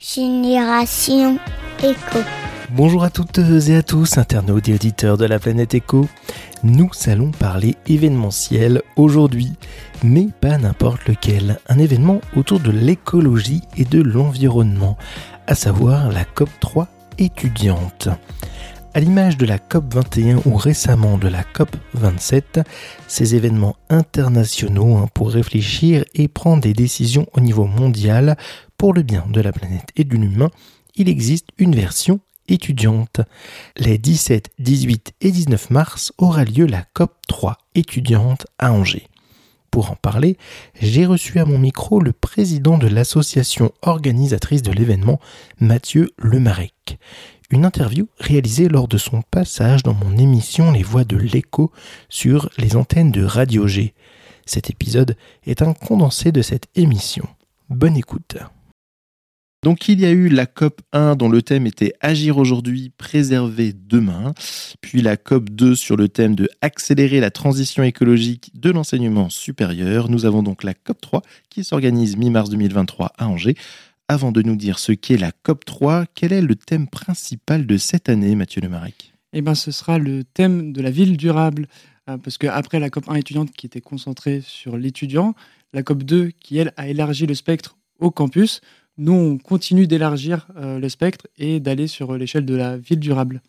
Génération Éco. Bonjour à toutes et à tous, internautes et auditeurs de la planète Éco. Nous allons parler événementiel aujourd'hui, mais pas n'importe lequel. Un événement autour de l'écologie et de l'environnement, à savoir la COP3 étudiante. À l'image de la COP 21 ou récemment de la COP 27, ces événements internationaux hein, pour réfléchir et prendre des décisions au niveau mondial pour le bien de la planète et de l'humain, il existe une version étudiante. Les 17, 18 et 19 mars aura lieu la COP 3 étudiante à Angers. Pour en parler, j'ai reçu à mon micro le président de l'association organisatrice de l'événement, Mathieu Lemarec une interview réalisée lors de son passage dans mon émission Les Voix de l'écho sur les antennes de Radio G. Cet épisode est un condensé de cette émission. Bonne écoute. Donc il y a eu la COP 1 dont le thème était Agir aujourd'hui, préserver demain, puis la COP 2 sur le thème de Accélérer la transition écologique de l'enseignement supérieur. Nous avons donc la COP 3 qui s'organise mi-mars 2023 à Angers avant de nous dire ce qu'est la COP3, quel est le thème principal de cette année, Mathieu Lemarec? Eh bien, ce sera le thème de la ville durable. Euh, parce qu'après la COP1 étudiante qui était concentrée sur l'étudiant, la COP2 qui, elle, a élargi le spectre au campus, nous, on continue d'élargir euh, le spectre et d'aller sur l'échelle de la ville durable.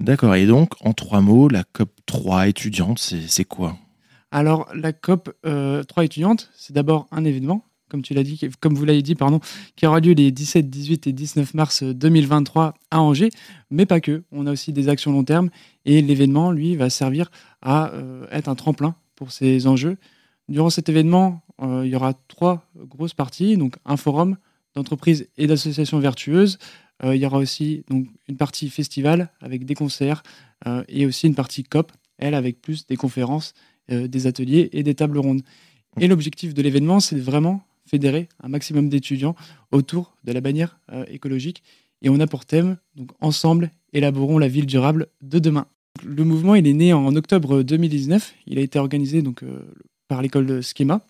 D'accord. Et donc, en trois mots, la COP3 étudiante, c'est quoi? Alors, la COP3 euh, étudiante, c'est d'abord un événement comme tu l'as dit, comme vous l'avez dit, pardon, qui aura lieu les 17, 18 et 19 mars 2023 à Angers, mais pas que. On a aussi des actions long terme et l'événement, lui, va servir à euh, être un tremplin pour ces enjeux. Durant cet événement, euh, il y aura trois grosses parties, donc un forum d'entreprises et d'associations vertueuses. Euh, il y aura aussi donc, une partie festival avec des concerts et aussi une partie COP, elle avec plus des conférences, des ateliers et des tables rondes. Et l'objectif de l'événement, c'est vraiment fédérer un maximum d'étudiants autour de la bannière euh, écologique. Et on a pour thème, donc ensemble, élaborons la ville durable de demain. Le mouvement, il est né en octobre 2019. Il a été organisé donc, euh, par l'école de Schema.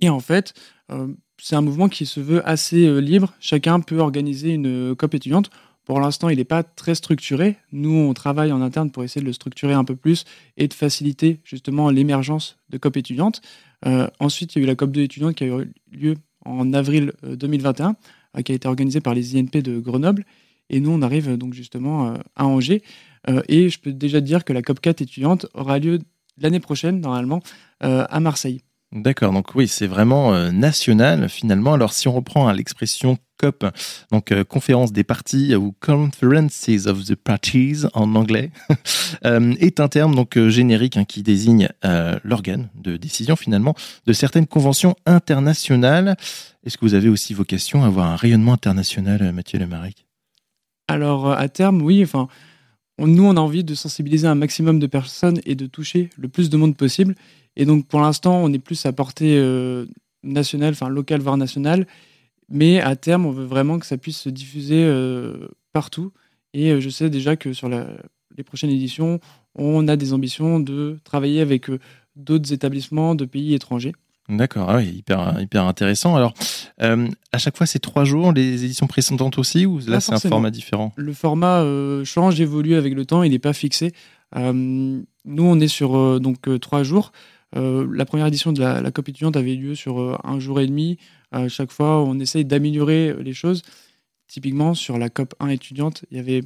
Et en fait, euh, c'est un mouvement qui se veut assez libre. Chacun peut organiser une COP étudiante. Pour l'instant, il n'est pas très structuré. Nous, on travaille en interne pour essayer de le structurer un peu plus et de faciliter justement l'émergence de COP étudiantes. Euh, ensuite, il y a eu la COP2 étudiante qui a eu lieu en avril 2021, euh, euh, qui a été organisée par les INP de Grenoble. Et nous, on arrive donc justement à Angers. et je peux déjà dire que la COP4 étudiante aura lieu l'année prochaine, normalement, à Marseille. D'accord, donc oui, c'est vraiment euh, national finalement. Alors si on reprend hein, l'expression COP, donc euh, conférence des parties ou Conferences of the Parties en anglais, euh, est un terme donc générique hein, qui désigne l'organe de décision finalement de certaines conventions internationales. Est-ce que vous avez aussi vocation à avoir un rayonnement international, Mathieu Lemarec? Alors à terme, oui. Enfin, nous, on a envie de sensibiliser un maximum de personnes et de toucher le plus de monde possible. Et donc, pour l'instant, on est plus à portée euh, nationale, enfin locale, voire nationale. Mais à terme, on veut vraiment que ça puisse se diffuser euh, partout. Et euh, je sais déjà que sur les prochaines éditions, on a des ambitions de travailler avec d'autres établissements de pays étrangers. D'accord, ah hyper, hyper intéressant. Alors, à chaque fois, c'est trois jours, les éditions précédentes aussi, ou là, c'est un format différent? Le format change, évolue avec le temps, il n'est pas fixé. nous, on est sur donc trois jours. Euh, la première édition de la, COP étudiante avait lieu sur euh, un jour et demi. Chaque fois, on essaye d'améliorer les choses. Typiquement, sur la COP 1 étudiante, il avait,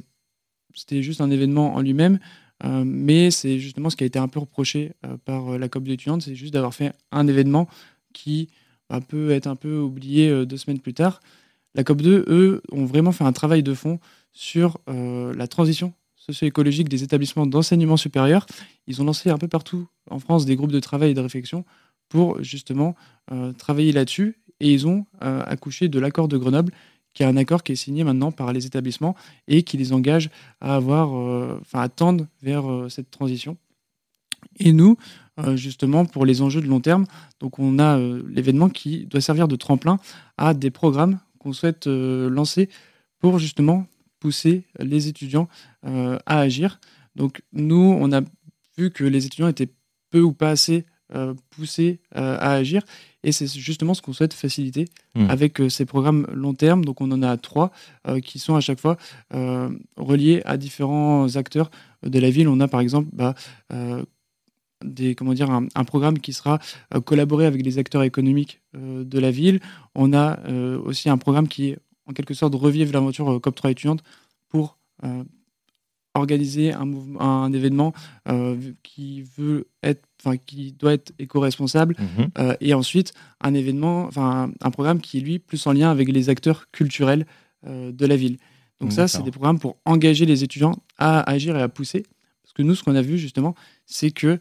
c'était juste un événement en lui-même, euh, mais c'est justement ce qui a été un peu reproché par la COP 2 étudiante, c'est juste d'avoir fait un événement qui bah, peut être un peu oublié deux semaines plus tard. La COP 2, eux, ont vraiment fait un travail de fond sur la transition socio-écologique des établissements d'enseignement supérieur. Ils ont lancé un peu partout en France des groupes de travail et de réflexion pour justement euh, travailler là-dessus. Et ils ont euh, accouché de l'accord de Grenoble, qui est un accord qui est signé maintenant par les établissements et qui les engage à avoir, euh, enfin, à tendre vers cette transition. Et nous, justement, pour les enjeux de long terme, donc on a l'événement qui doit servir de tremplin à des programmes qu'on souhaite lancer pour justement pousser les étudiants euh, à agir. Donc nous, on a vu que les étudiants étaient peu ou pas assez euh, poussés euh, à agir. Et c'est justement ce qu'on souhaite faciliter Hmm. avec ces programmes long terme. Donc on en a trois qui sont à chaque fois reliés à différents acteurs de la ville. On a par exemple bah, des, comment dire, un, un programme qui sera collaboré avec les acteurs économiques euh, de la ville. On a euh, aussi un programme qui, en quelque sorte, revive l'aventure euh, COP3 étudiante pour euh, organiser un, événement euh, qui veut être, enfin, qui doit être éco-responsable Mhm. euh, et ensuite, un événement, enfin un programme qui est lui plus en lien avec les acteurs culturels euh, de la ville. Donc ça, c'est des programmes pour engager les étudiants à agir et à pousser. Parce que nous, ce qu'on a vu justement, c'est que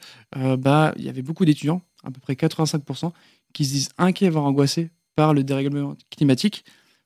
bah il y avait beaucoup d'étudiants, à peu près 85%, qui se disent inquiets, voire angoissés par le dérèglement climatique.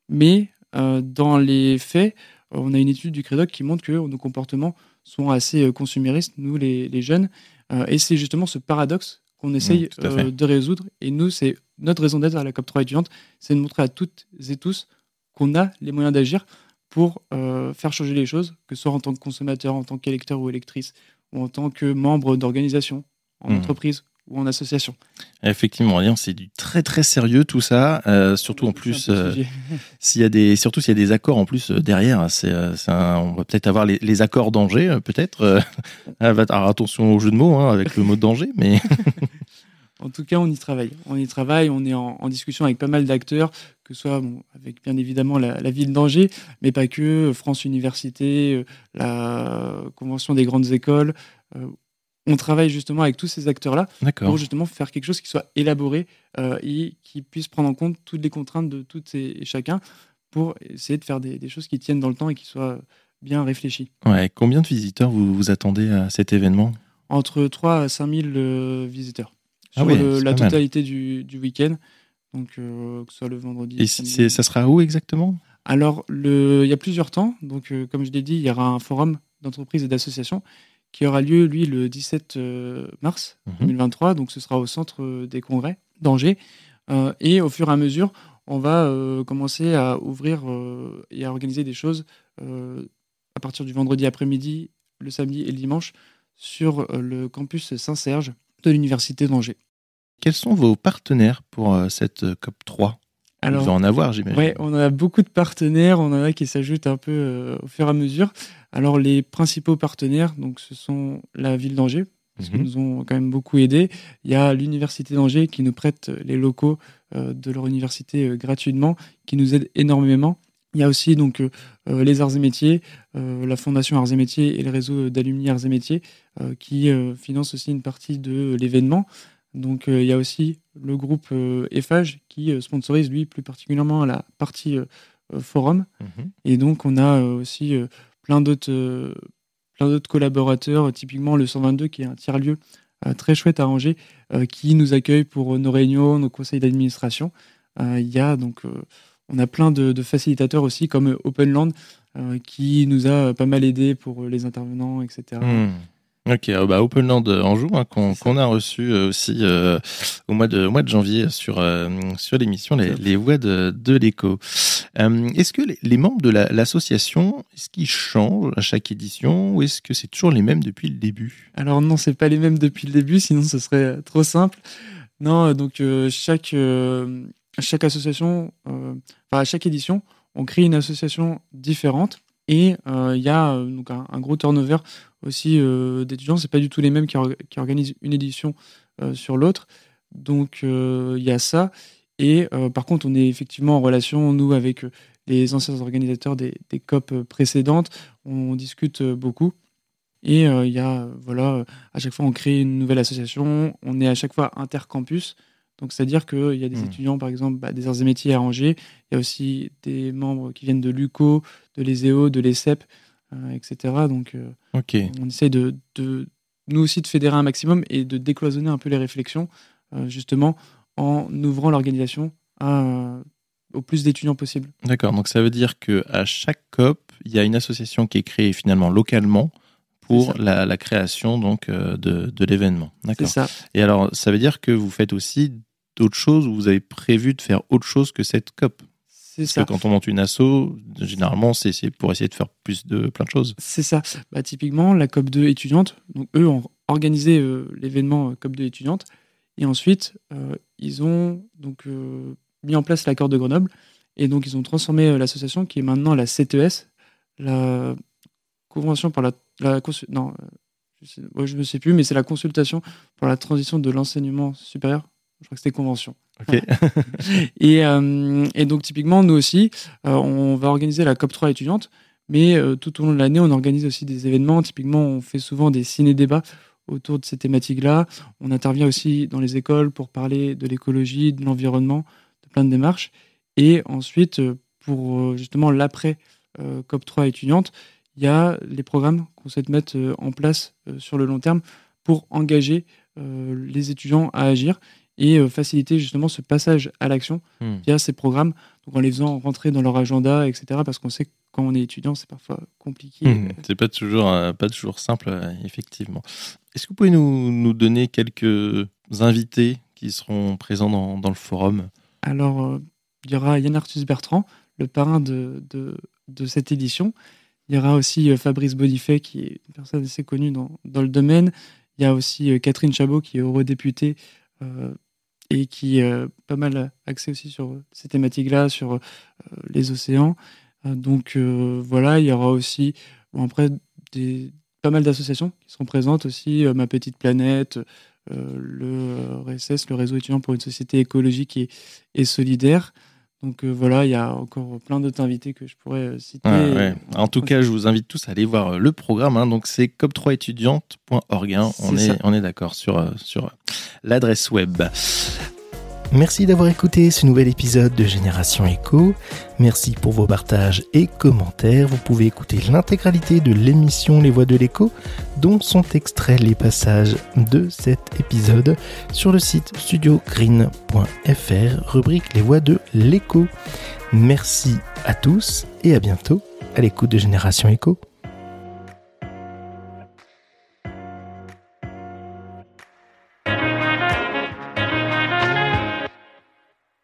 Mais euh, dans les faits, on a une étude du Crédoc qui montre que nos comportements sont assez euh, consuméristes, nous les, les jeunes. Euh, et c'est justement ce paradoxe qu'on essaye fait. euh, de résoudre. Et nous, c'est notre raison d'être à la COP3 étudiante, c'est de montrer à toutes et tous qu'on a les moyens d'agir pour euh, faire changer les choses, que ce soit en tant que consommateur, en tant qu'électeur ou électrice, ou en tant que membre d'organisation, en Mhm. entreprise ou en association. Effectivement, c'est du très très sérieux tout ça, euh, surtout en plus euh, s'il y a des surtout s'il y a des accords en plus euh, derrière, c'est on va peut-être avoir les, les accords danger peut-être. ah, alors attention au jeu de mots hein, avec le mot danger, mais En tout cas, on y travaille. On y travaille, on est en, en discussion avec pas mal d'acteurs, que ce soit bon, avec bien évidemment la, la ville d'Angers, mais pas que, France Université, la Convention des grandes écoles. euh, on travaille justement avec tous ces acteurs-là pour justement faire quelque chose qui soit élaboré euh, et qui puisse prendre en compte toutes les contraintes de toutes et, chacun pour essayer de faire des, des choses qui tiennent dans le temps et qui soient bien réfléchies. Ouais, combien de visiteurs vous vous attendez à cet événement? Entre 3 à 5 000 euh, visiteurs Ah sur ouais, le- c'est la mal. totalité du, du week-end. Donc, euh, que ce soit le vendredi. Et samedi. ça sera où exactement? Alors, le, il y a plusieurs temps. Donc, euh, comme je l'ai dit, il y aura un forum d'entreprises et d'associations qui aura lieu, lui, le 17 euh, mars Mhm. 2023. Donc, ce sera au centre euh, des congrès d'Angers. Euh, et au fur et à mesure, on va euh, commencer à ouvrir euh, et à organiser des choses à partir du vendredi après-midi, le samedi et le dimanche sur le campus Saint-Serge de l'Université d'Angers. Quels sont vos partenaires pour cette euh, COP 3 Vous en avoir, j'imagine. Ouais, on a beaucoup de partenaires, on en a qui s'ajoutent un peu au fur et à mesure. Alors les principaux partenaires, donc ce sont la ville d'Angers, parce qu'ils Mhm. nous ont quand même beaucoup aidés. Il y a l'université d'Angers qui nous prête les locaux euh, de leur université euh, gratuitement, qui nous aide énormément. Il y a aussi donc euh, euh, les arts et métiers, euh, la fondation arts et métiers et le réseau d'alumni arts et métiers euh, qui euh, financent aussi une partie de l'événement. Donc euh, il y a aussi le groupe euh, EFAGE qui euh, sponsorise lui plus particulièrement la partie euh, euh, forum. Mhm. Et donc on a euh, aussi euh, plein d'autres euh, plein d'autres collaborateurs, euh, typiquement le 122 qui est un tiers-lieu euh, très chouette à Angers, qui nous accueille pour nos réunions, nos conseils d'administration. Il y a donc on a plein de, facilitateurs aussi comme Openland qui nous a pas mal aidé pour les intervenants, etc. Ok, euh, bah Openland euh, Anjou hein, qu'on a reçu euh, aussi euh, au mois de au mois de janvier sur euh, sur l'émission les, les voix de, de l'écho. Euh, est-ce que les, les membres de la- l'association est-ce qu'ils changent à chaque édition ou est-ce que c'est toujours les mêmes depuis le début? Alors non, c'est pas les mêmes depuis le début, sinon ce serait euh, trop simple. Non, euh, donc euh, chaque, euh, chaque association, euh, enfin à chaque édition, on crée une association différente et euh, il y a euh, donc un, un gros turnover aussi euh, d'étudiants. C'est pas du tout les mêmes qui, or- qui organisent une édition euh, sur l'autre. Donc euh, il y a ça. Et par contre, on est effectivement en relation, nous, avec les anciens organisateurs des, des COP précédentes. On discute beaucoup. Et euh, il y a, voilà, à chaque fois, on crée une nouvelle association. On est à chaque fois intercampus. Donc, c'est-à-dire qu'il y a des Hmm. étudiants, par exemple, bah, des arts et métiers à Angers. Il y a aussi des membres qui viennent de l'UCO, de l'ESEO, de l'ESSEP, euh, etc. Donc, euh, Ok. on essaye de, de, nous aussi, de fédérer un maximum et de décloisonner un peu les réflexions, euh, justement, en ouvrant l'organisation à, euh, au plus d'étudiants possible. D'accord. Donc ça veut dire que à chaque COP, il y a une association qui est créée finalement localement pour la, la création donc euh, de, de l'événement. C'est D'accord. ça. Et alors, ça veut dire que vous faites aussi d'autres choses ou vous avez prévu de faire autre chose que cette COP? Parce ça. que quand on monte une asso, généralement, c'est pour essayer de faire plus de plein de choses. C'est ça. Bah, typiquement, la COP2 étudiante, donc eux ont organisé euh, l'événement euh, COP2 étudiante. Et ensuite, ils ont donc mis en place l'accord de Grenoble. Et donc, ils ont transformé l'association qui est maintenant la CTES, la Convention pour la. la non, je ne sais plus, mais c'est la consultation pour la transition de l'enseignement supérieur. Je crois que c'était convention. et, et, donc, typiquement, nous aussi, on va organiser la COP3 étudiante. Mais euh, tout au long de l'année, on organise aussi des événements. Typiquement, on fait souvent des ciné-débats autour de ces thématiques-là. On intervient aussi dans les écoles pour parler de l'écologie, de l'environnement, de plein de démarches. Et ensuite, euh, pour euh, justement l'après COP3 étudiante, il y a les programmes qu'on souhaite mettre en place sur le long terme pour engager les étudiants à agir et faciliter justement ce passage à l'action hmm. via ces programmes, donc en les faisant rentrer dans leur agenda, etc. Parce qu'on sait que quand on est étudiant, c'est parfois compliqué. Mmh, c'est pas toujours, euh, pas toujours simple, euh, effectivement. Est-ce que vous pouvez nous, nous, donner quelques invités qui seront présents dans, dans le forum? Alors, euh, il y aura Yann Arthus Bertrand, le parrain de, de, de, cette édition. Il y aura aussi Fabrice Bonifay, qui est une personne assez connue dans, dans le domaine. Il y a aussi Catherine Chabot, qui est eurodéputée et qui est pas mal axée aussi sur ces thématiques-là, sur les océans. Euh, donc euh, voilà, il y aura aussi après des, pas mal d'associations qui seront présentes aussi, euh, Ma Petite Planète, le RSS, le réseau étudiant pour une société écologique et, et solidaire. Donc voilà, il y a encore plein d'autres invités que je pourrais citer. En tout cas, je vous invite tous à aller voir le programme. Hein. Donc c'est cop3étudiante.org. Hein. On, est, on est d'accord sur, sur l'adresse web. Merci d'avoir écouté ce nouvel épisode de Génération Echo. Merci pour vos partages et commentaires. Vous pouvez écouter l'intégralité de l'émission Les Voix de l'écho, dont sont extraits les passages de cet épisode sur le site studiogreen.fr, rubrique Les Voix de l'écho. Merci à tous et à bientôt à l'écoute de Génération Echo.